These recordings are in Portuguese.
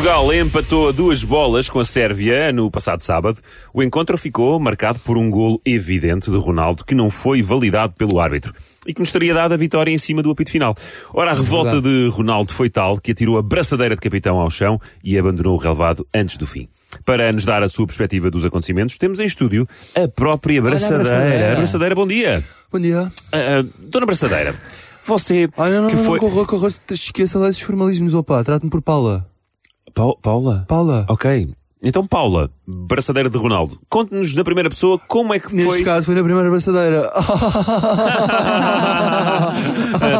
Portugal empatou a duas bolas com a Sérvia no passado sábado. O encontro ficou marcado por um golo evidente de Ronaldo que não foi validado pelo árbitro e que nos teria dado a vitória em cima do apito final. Ora, a revolta de Ronaldo foi tal que atirou a braçadeira de capitão ao chão e abandonou o relevado antes do fim. Para nos dar a sua perspectiva dos acontecimentos, temos em estúdio a própria braçadeira. braçadeira. braçadeira, bom dia. Bom dia. Ah, ah, dona Braçadeira, você Olha, não, que não, foi... não, corra, corra, esqueça lá esses formalismos, opa, trate-me por Paula. Pa- Paula? Paula. Ok. Então, Paula, braçadeira de Ronaldo, conte-nos na primeira pessoa como é que Neste foi. caso foi na primeira braçadeira.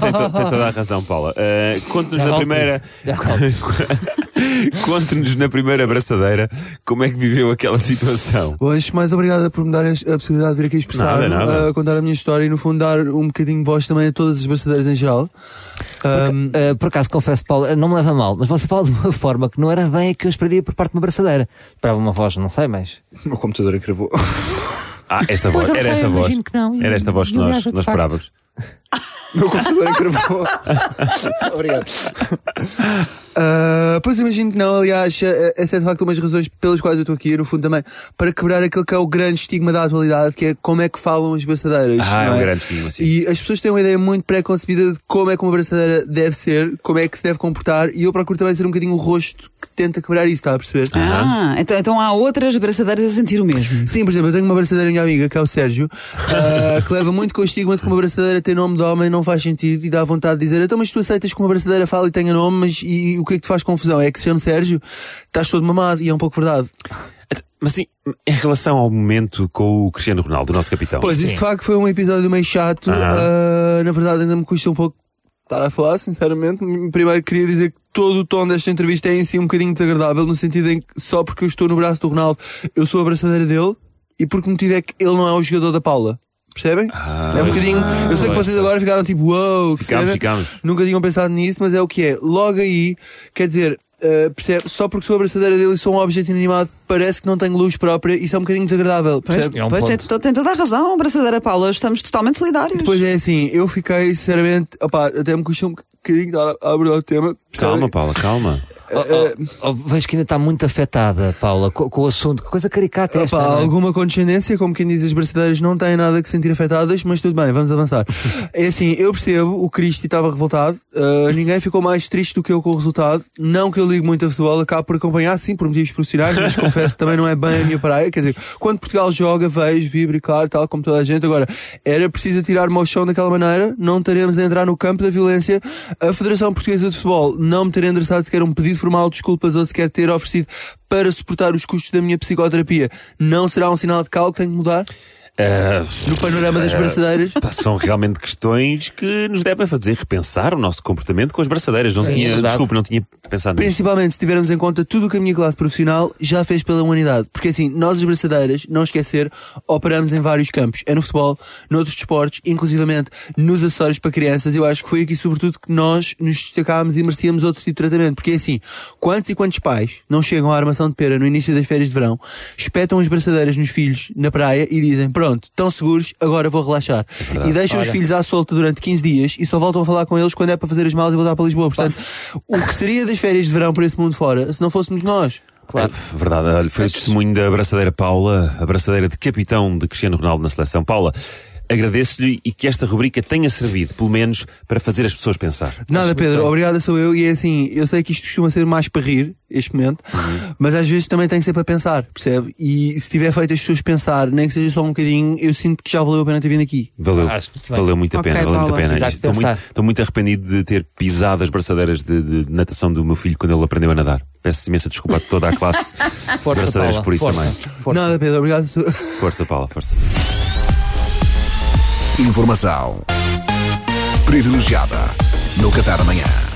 Tem, to- tem toda a razão, Paula. Ah, conte-nos na volto. primeira. Conte-nos na primeira braçadeira como é que viveu aquela situação. Bom, antes de mais, obrigada por me darem a possibilidade de vir aqui expressar, Nada, nada. a contar a minha história e, no fundo, dar um bocadinho de voz também a todas as braçadeiras em geral. Ahm, Uh, por acaso, confesso, Paulo, uh, não me leva mal, mas você fala de uma forma que não era bem a que eu esperaria por parte de uma braçadeira. Esperava uma voz, não sei, mas. o meu computador encravou. Ah, esta voz, Pois, era sei, esta voz. imagino que não, Era esta voz que nós, nós esperávamos. O meu computador encravou. Obrigado. Ah, pois imagino que não, aliás, eh, essa é de facto uma das razões pelas quais eu estou aqui, no fundo também, para quebrar aquele que é o grande estigma da atualidade, que é como é que falam as braçadeiras. Ah, é não um grande estigma, sim. E as pessoas têm uma ideia muito pré-concebida de como é que uma braçadeira deve ser, como é que se deve comportar, e eu procuro também ser um bocadinho o rosto que tenta quebrar isso, está a perceber? Ah, então, então há outras braçadeiras a sentir o mesmo. Sim, por exemplo, eu tenho uma braçadeira minha amiga, que é o Sérgio, ah, que leva muito com o estigma de que uma braçadeira tem nome de homem não faz sentido e dá vontade de dizer então, mas tu aceitas que uma braçadeira fala e tenha nome, mas e, o que é que te faz confusão? É que se chama Sérgio, estás todo mamado e é um pouco verdade. Mas sim, em relação ao momento com o Cristiano Ronaldo, o nosso capitão. Pois, isso de facto foi um episódio meio chato, ah, na verdade ainda me custa um pouco estar a falar, sinceramente. Primeiro queria dizer que todo o tom desta entrevista é em si um bocadinho desagradável, no sentido em que só porque eu estou no braço do Ronaldo, eu sou a braçadeira dele e porque o motivo é que ele não é o jogador da Paula. Percebem? é um bocadinho. Eu sei que pois, vocês agora ficaram tipo, uou, que Ficámos, cena." ficámos. Nunca tinham pensado nisso, mas é o que é. Logo aí, quer dizer, uh, percebe? Só porque sou a braçadeira dele e sou um objeto inanimado, parece que não tenho luz própria, isso é um bocadinho desagradável. Percebe? É um Pois, tem, tem toda a razão, braçadeira Paula, estamos totalmente solidários. Depois é assim, eu fiquei sinceramente, opá, até me custa um bocadinho estar a abordar o tema. percebem? Calma, Paula, calma. Oh, oh, oh, vejo que ainda está muito afetada, Paula, com, com o assunto. Que coisa caricata é esta. Não é? alguma condescendência, como quem diz, as braçadeiras não têm nada que sentir afetadas, mas tudo bem, vamos avançar. é assim, eu percebo, o Cristi estava revoltado, uh, ninguém ficou mais triste do que eu com o resultado. Não que eu ligo muito a futebol, acabo por acompanhar, sim, por motivos profissionais, mas confesso também não é bem a minha praia. Quer dizer, quando Portugal joga, vejo, vibro e claro, tal como toda a gente. Agora, era preciso tirar-me ao chão daquela maneira, não teremos a entrar no campo da violência. A Federação Portuguesa de Futebol não me ter endereçado sequer um pedido formal de desculpas ou sequer ter oferecido para suportar os custos da minha psicoterapia, não será um sinal de que tenho que mudar? No panorama das braçadeiras? pá, são realmente questões que nos devem fazer repensar o nosso comportamento com as braçadeiras. Não Sim, tinha, é desculpe, não tinha pensado nisso. Principalmente se tivermos em conta tudo o que a minha classe profissional já fez pela humanidade. Porque assim, nós as braçadeiras, não esquecer, operamos em vários campos. É no futebol, noutros desportos, inclusivamente nos acessórios para crianças. Eu acho que foi aqui sobretudo que nós nos destacámos e merecíamos outro tipo de tratamento. Porque assim, quantos e quantos pais não chegam à armação de pera no início das férias de verão, espetam as braçadeiras nos filhos na praia e dizem, pronto, estão seguros, agora vou relaxar. e deixam os filhos à solta durante 15 dias e só voltam a falar com eles quando é para fazer as malas e voltar para Lisboa. Portanto, o que seria das férias de verão para esse mundo fora se não fôssemos nós? Claro. É, verdade, olha, foi o testemunho da abraçadeira Paula, a abraçadeira de capitão de Cristiano Ronaldo na seleção. Paula, agradeço-lhe e que esta rubrica tenha servido, pelo menos, para fazer as pessoas pensar. Nada, Pedro, obrigada sou eu. E é assim, eu sei que isto costuma ser mais para rir, este momento, mas às vezes também tem que ser para pensar, percebe? E se tiver feito as pessoas pensar, nem que seja só um bocadinho, eu sinto que já valeu a pena ter vindo aqui. Valeu, bem. valeu muito a pena, valeu muito a pena. Estou muito, estou muito arrependido de ter pisado as braçadeiras de, de natação do meu filho quando ele aprendeu a nadar. Peço imensa desculpa a toda a classe Força, braçadeiras Paula. por isso força, também. força. Nada, Pedro, obrigado. Força, Paula, força. Informação privilegiada no Café da Manhã.